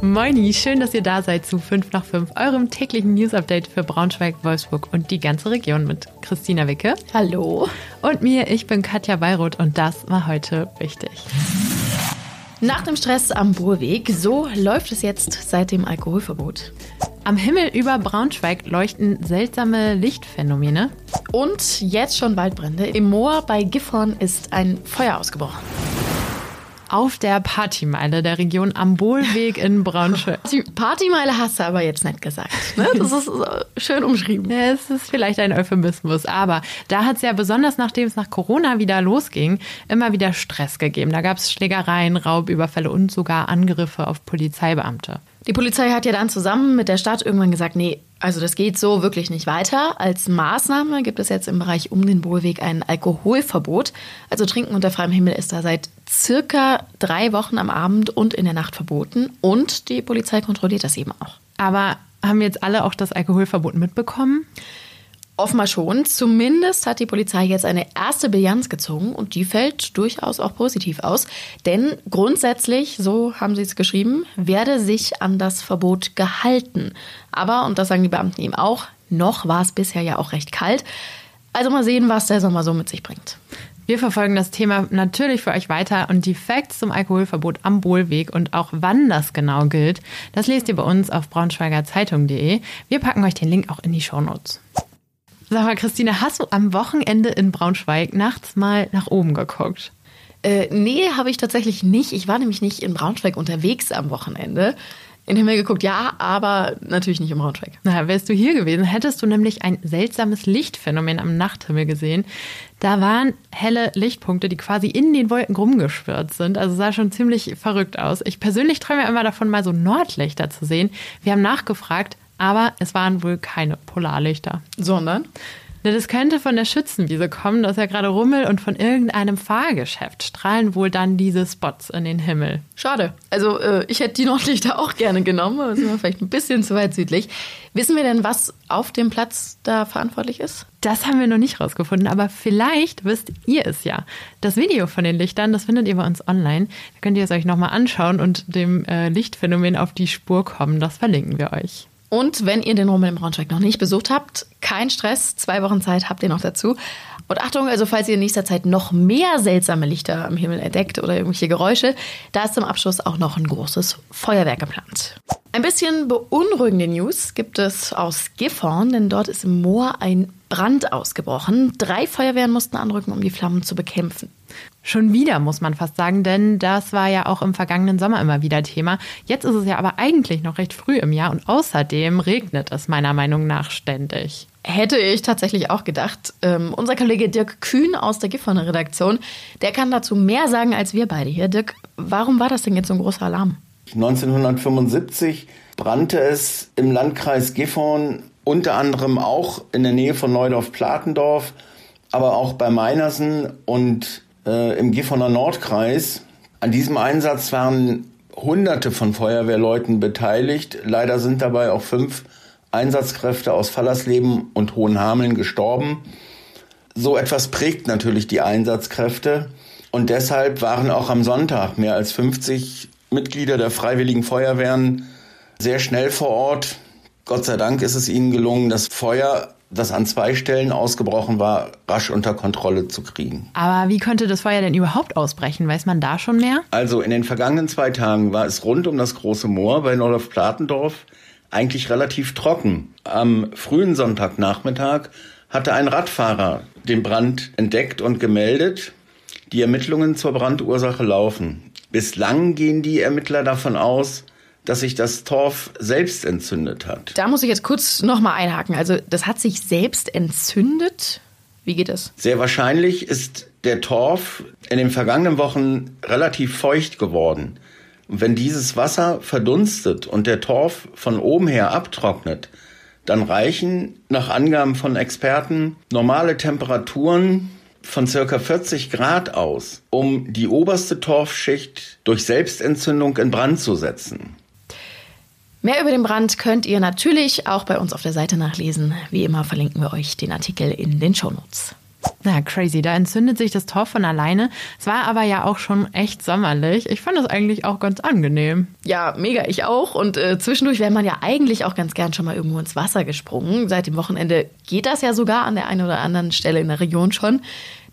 Moini, schön, dass ihr da seid zu 5 nach 5, eurem täglichen News-Update für Braunschweig, Wolfsburg und die ganze Region mit Christina Wicke. Hallo. Und mir, ich bin Katja Beiroth und das war heute wichtig. Nach dem Stress am Burweg, so läuft es jetzt seit dem Alkoholverbot. Am Himmel über Braunschweig leuchten seltsame Lichtphänomene. Und jetzt schon Waldbrände. Im Moor bei Gifhorn ist ein Feuer ausgebrochen auf der Partymeile der Region am Bohlweg in Braunschweig. Partymeile hast du aber jetzt nicht gesagt. Ne? Das ist schön umschrieben. Ja, es ist vielleicht ein Euphemismus, aber da hat es ja besonders nachdem es nach Corona wieder losging, immer wieder Stress gegeben. Da gab es Schlägereien, Raubüberfälle und sogar Angriffe auf Polizeibeamte. Die Polizei hat ja dann zusammen mit der Stadt irgendwann gesagt, nee, also das geht so wirklich nicht weiter. Als Maßnahme gibt es jetzt im Bereich um den Bohlweg ein Alkoholverbot. Also Trinken unter freiem Himmel ist da seit circa drei Wochen am Abend und in der Nacht verboten. Und die Polizei kontrolliert das eben auch. Aber haben jetzt alle auch das Alkoholverbot mitbekommen? Offenbar schon. Zumindest hat die Polizei jetzt eine erste Bilanz gezogen und die fällt durchaus auch positiv aus. Denn grundsätzlich, so haben sie es geschrieben, werde sich an das Verbot gehalten. Aber, und das sagen die Beamten ihm auch, noch war es bisher ja auch recht kalt. Also mal sehen, was der Sommer so mit sich bringt. Wir verfolgen das Thema natürlich für euch weiter und die Facts zum Alkoholverbot am Bohlweg und auch wann das genau gilt, das lest ihr bei uns auf braunschweigerzeitung.de. Wir packen euch den Link auch in die Shownotes. Sag mal, Christine, hast du am Wochenende in Braunschweig nachts mal nach oben geguckt? Äh, nee, habe ich tatsächlich nicht. Ich war nämlich nicht in Braunschweig unterwegs am Wochenende. In den Himmel geguckt, ja, aber natürlich nicht in Braunschweig. Na, wärst du hier gewesen, hättest du nämlich ein seltsames Lichtphänomen am Nachthimmel gesehen. Da waren helle Lichtpunkte, die quasi in den Wolken rumgeschwirrt sind. Also sah schon ziemlich verrückt aus. Ich persönlich träume immer davon, mal so Nordlichter zu sehen. Wir haben nachgefragt, aber es waren wohl keine Polarlichter. Sondern? Das könnte von der Schützenwiese kommen, das ist ja gerade Rummel und von irgendeinem Fahrgeschäft strahlen wohl dann diese Spots in den Himmel. Schade. Also äh, ich hätte die Nordlichter auch gerne genommen, aber sind wir vielleicht ein bisschen zu weit südlich. Wissen wir denn, was auf dem Platz da verantwortlich ist? Das haben wir noch nicht rausgefunden, aber vielleicht wisst ihr es ja. Das Video von den Lichtern, das findet ihr bei uns online. Da könnt ihr es euch nochmal anschauen und dem äh, Lichtphänomen auf die Spur kommen. Das verlinken wir euch. Und wenn ihr den Rummel im Braunschweig noch nicht besucht habt, kein Stress, zwei Wochen Zeit habt ihr noch dazu. Und Achtung, also falls ihr in nächster Zeit noch mehr seltsame Lichter am Himmel entdeckt oder irgendwelche Geräusche, da ist zum Abschluss auch noch ein großes Feuerwerk geplant. Ein bisschen beunruhigende News gibt es aus Gifhorn, denn dort ist im Moor ein Brand ausgebrochen. Drei Feuerwehren mussten anrücken, um die Flammen zu bekämpfen. Schon wieder, muss man fast sagen, denn das war ja auch im vergangenen Sommer immer wieder Thema. Jetzt ist es ja aber eigentlich noch recht früh im Jahr und außerdem regnet es meiner Meinung nach ständig. Hätte ich tatsächlich auch gedacht. Ähm, unser Kollege Dirk Kühn aus der Gifhorner Redaktion, der kann dazu mehr sagen als wir beide hier. Dirk, warum war das denn jetzt so ein großer Alarm? 1975 brannte es im Landkreis Gifhorn unter anderem auch in der Nähe von Neudorf-Platendorf, aber auch bei Meinersen und äh, im Gifhorner Nordkreis. An diesem Einsatz waren Hunderte von Feuerwehrleuten beteiligt. Leider sind dabei auch fünf Einsatzkräfte aus Fallersleben und Hohenhameln gestorben. So etwas prägt natürlich die Einsatzkräfte und deshalb waren auch am Sonntag mehr als 50 Mitglieder der Freiwilligen Feuerwehren sehr schnell vor Ort. Gott sei Dank ist es ihnen gelungen, das Feuer, das an zwei Stellen ausgebrochen war, rasch unter Kontrolle zu kriegen. Aber wie könnte das Feuer denn überhaupt ausbrechen? Weiß man da schon mehr? Also in den vergangenen zwei Tagen war es rund um das große Moor bei Nordorf-Platendorf eigentlich relativ trocken. Am frühen Sonntagnachmittag hatte ein Radfahrer den Brand entdeckt und gemeldet. Die Ermittlungen zur Brandursache laufen. Bislang gehen die Ermittler davon aus, dass sich das Torf selbst entzündet hat. Da muss ich jetzt kurz nochmal einhaken. Also das hat sich selbst entzündet? Wie geht es? Sehr wahrscheinlich ist der Torf in den vergangenen Wochen relativ feucht geworden. Und wenn dieses Wasser verdunstet und der Torf von oben her abtrocknet, dann reichen nach Angaben von Experten normale Temperaturen von circa 40 Grad aus, um die oberste Torfschicht durch Selbstentzündung in Brand zu setzen. Mehr über den Brand könnt ihr natürlich auch bei uns auf der Seite nachlesen. Wie immer verlinken wir euch den Artikel in den Shownotes. Na, crazy. Da entzündet sich das Tor von alleine. Es war aber ja auch schon echt sommerlich. Ich fand es eigentlich auch ganz angenehm. Ja, mega, ich auch. Und äh, zwischendurch wäre man ja eigentlich auch ganz gern schon mal irgendwo ins Wasser gesprungen. Seit dem Wochenende geht das ja sogar an der einen oder anderen Stelle in der Region schon.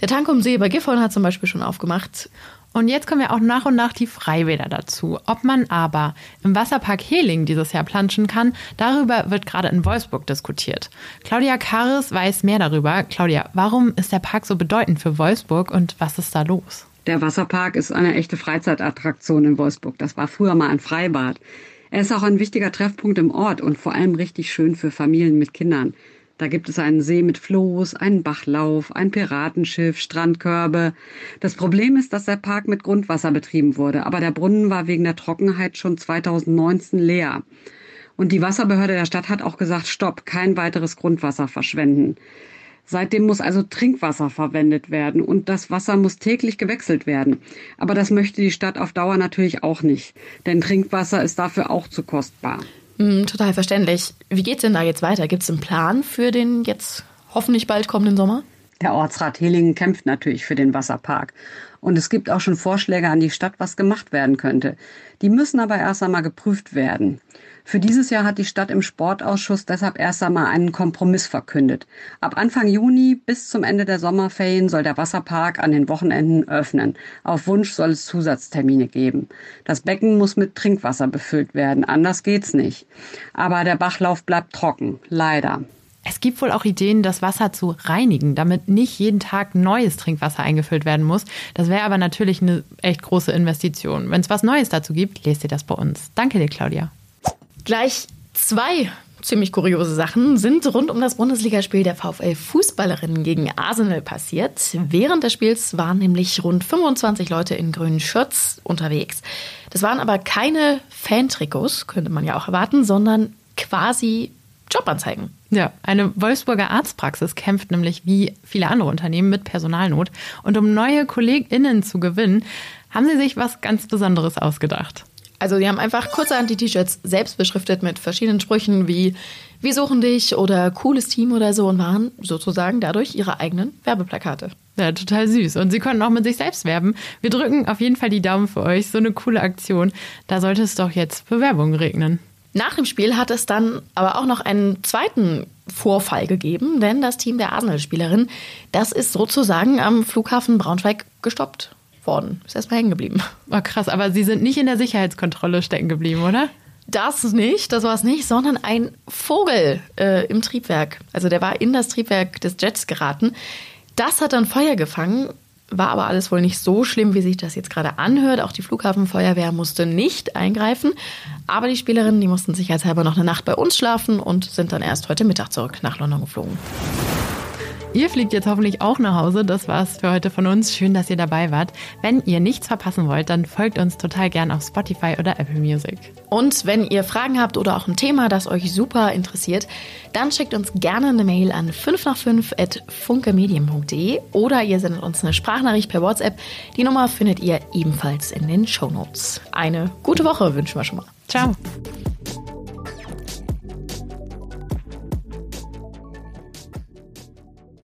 Der Tank um See bei Gifhorn hat zum Beispiel schon aufgemacht. Und jetzt kommen ja auch nach und nach die Freibäder dazu. Ob man aber im Wasserpark Heling dieses Jahr planschen kann, darüber wird gerade in Wolfsburg diskutiert. Claudia Karis weiß mehr darüber. Claudia, warum ist der Park so bedeutend für Wolfsburg und was ist da los? Der Wasserpark ist eine echte Freizeitattraktion in Wolfsburg. Das war früher mal ein Freibad. Er ist auch ein wichtiger Treffpunkt im Ort und vor allem richtig schön für Familien mit Kindern. Da gibt es einen See mit Floß, einen Bachlauf, ein Piratenschiff, Strandkörbe. Das Problem ist, dass der Park mit Grundwasser betrieben wurde, aber der Brunnen war wegen der Trockenheit schon 2019 leer. Und die Wasserbehörde der Stadt hat auch gesagt, stopp, kein weiteres Grundwasser verschwenden. Seitdem muss also Trinkwasser verwendet werden und das Wasser muss täglich gewechselt werden. Aber das möchte die Stadt auf Dauer natürlich auch nicht, denn Trinkwasser ist dafür auch zu kostbar. Mm, total verständlich. Wie geht's denn da jetzt weiter? Gibt es einen Plan für den jetzt hoffentlich bald kommenden Sommer? Der Ortsrat Helingen kämpft natürlich für den Wasserpark. Und es gibt auch schon Vorschläge an die Stadt, was gemacht werden könnte. Die müssen aber erst einmal geprüft werden. Für dieses Jahr hat die Stadt im Sportausschuss deshalb erst einmal einen Kompromiss verkündet. Ab Anfang Juni bis zum Ende der Sommerferien soll der Wasserpark an den Wochenenden öffnen. Auf Wunsch soll es Zusatztermine geben. Das Becken muss mit Trinkwasser befüllt werden, anders geht's nicht. Aber der Bachlauf bleibt trocken, leider. Es gibt wohl auch Ideen, das Wasser zu reinigen, damit nicht jeden Tag neues Trinkwasser eingefüllt werden muss. Das wäre aber natürlich eine echt große Investition. Wenn es was Neues dazu gibt, lest ihr das bei uns. Danke dir, Claudia. Gleich zwei ziemlich kuriose Sachen sind rund um das Bundesligaspiel der VfL Fußballerinnen gegen Arsenal passiert. Während des Spiels waren nämlich rund 25 Leute in grünen Shirts unterwegs. Das waren aber keine Fantrikots, könnte man ja auch erwarten, sondern quasi Jobanzeigen. Ja, eine Wolfsburger Arztpraxis kämpft nämlich wie viele andere Unternehmen mit Personalnot. Und um neue KollegInnen zu gewinnen, haben sie sich was ganz Besonderes ausgedacht. Also die haben einfach kurzerhand die T-Shirts selbst beschriftet mit verschiedenen Sprüchen wie Wir suchen dich oder cooles Team oder so und waren sozusagen dadurch ihre eigenen Werbeplakate. Ja, total süß. Und sie konnten auch mit sich selbst werben. Wir drücken auf jeden Fall die Daumen für euch. So eine coole Aktion. Da sollte es doch jetzt Bewerbungen regnen. Nach dem Spiel hat es dann aber auch noch einen zweiten Vorfall gegeben, denn das Team der Arsenal-Spielerin, das ist sozusagen am Flughafen Braunschweig gestoppt worden. Ist erstmal hängen geblieben. Oh, krass, aber Sie sind nicht in der Sicherheitskontrolle stecken geblieben, oder? Das nicht, das war es nicht, sondern ein Vogel äh, im Triebwerk. Also der war in das Triebwerk des Jets geraten. Das hat dann Feuer gefangen, war aber alles wohl nicht so schlimm, wie sich das jetzt gerade anhört. Auch die Flughafenfeuerwehr musste nicht eingreifen. Aber die Spielerinnen, die mussten sicherheitshalber noch eine Nacht bei uns schlafen und sind dann erst heute Mittag zurück nach London geflogen. Ihr fliegt jetzt hoffentlich auch nach Hause. Das war's für heute von uns. Schön, dass ihr dabei wart. Wenn ihr nichts verpassen wollt, dann folgt uns total gern auf Spotify oder Apple Music. Und wenn ihr Fragen habt oder auch ein Thema, das euch super interessiert, dann schickt uns gerne eine Mail an 5 nach 5 at funkemedien.de oder ihr sendet uns eine Sprachnachricht per WhatsApp. Die Nummer findet ihr ebenfalls in den Show Notes. Eine gute Woche wünschen wir schon mal. Ciao.